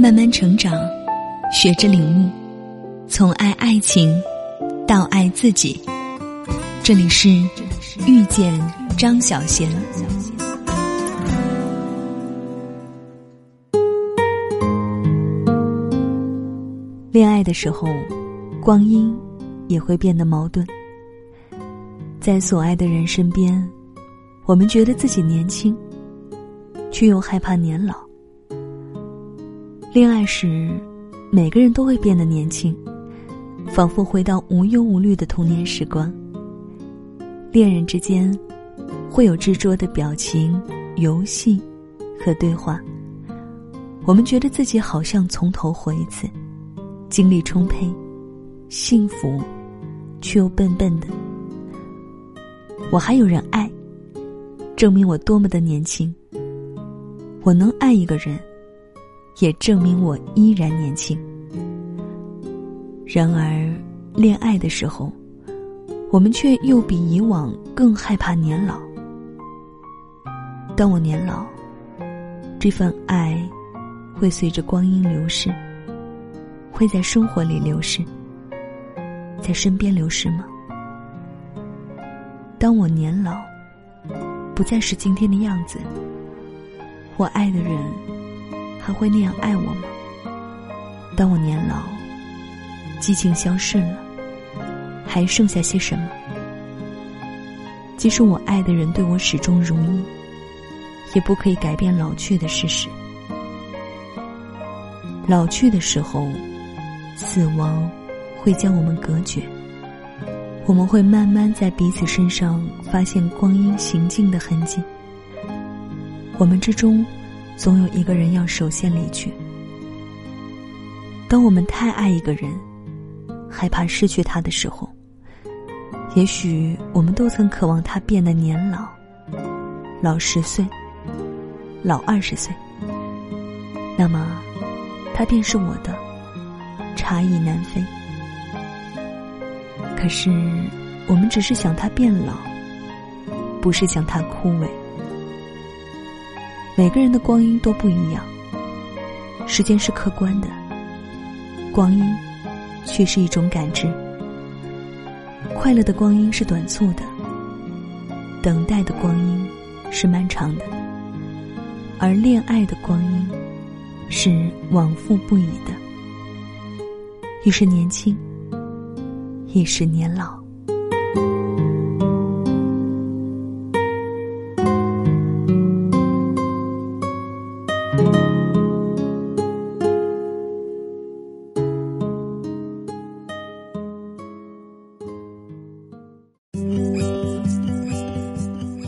慢慢成长，学着领悟，从爱爱情到爱自己。这里是遇见张小贤。恋爱的时候，光阴也会变得矛盾。在所爱的人身边，我们觉得自己年轻，却又害怕年老。恋爱时，每个人都会变得年轻，仿佛回到无忧无虑的童年时光。恋人之间，会有执着的表情、游戏和对话。我们觉得自己好像从头活一次，精力充沛，幸福，却又笨笨的。我还有人爱，证明我多么的年轻。我能爱一个人。也证明我依然年轻。然而，恋爱的时候，我们却又比以往更害怕年老。当我年老，这份爱会随着光阴流逝，会在生活里流逝，在身边流逝吗？当我年老，不再是今天的样子，我爱的人。还会那样爱我吗？当我年老，激情消逝了，还剩下些什么？即使我爱的人对我始终如一，也不可以改变老去的事实。老去的时候，死亡会将我们隔绝，我们会慢慢在彼此身上发现光阴行进的痕迹。我们之中。总有一个人要首先离去。当我们太爱一个人，害怕失去他的时候，也许我们都曾渴望他变得年老，老十岁，老二十岁。那么，他便是我的，差异难飞。可是，我们只是想他变老，不是想他枯萎。每个人的光阴都不一样，时间是客观的，光阴却是一种感知。快乐的光阴是短促的，等待的光阴是漫长的，而恋爱的光阴是往复不已的，一是年轻，一是年老。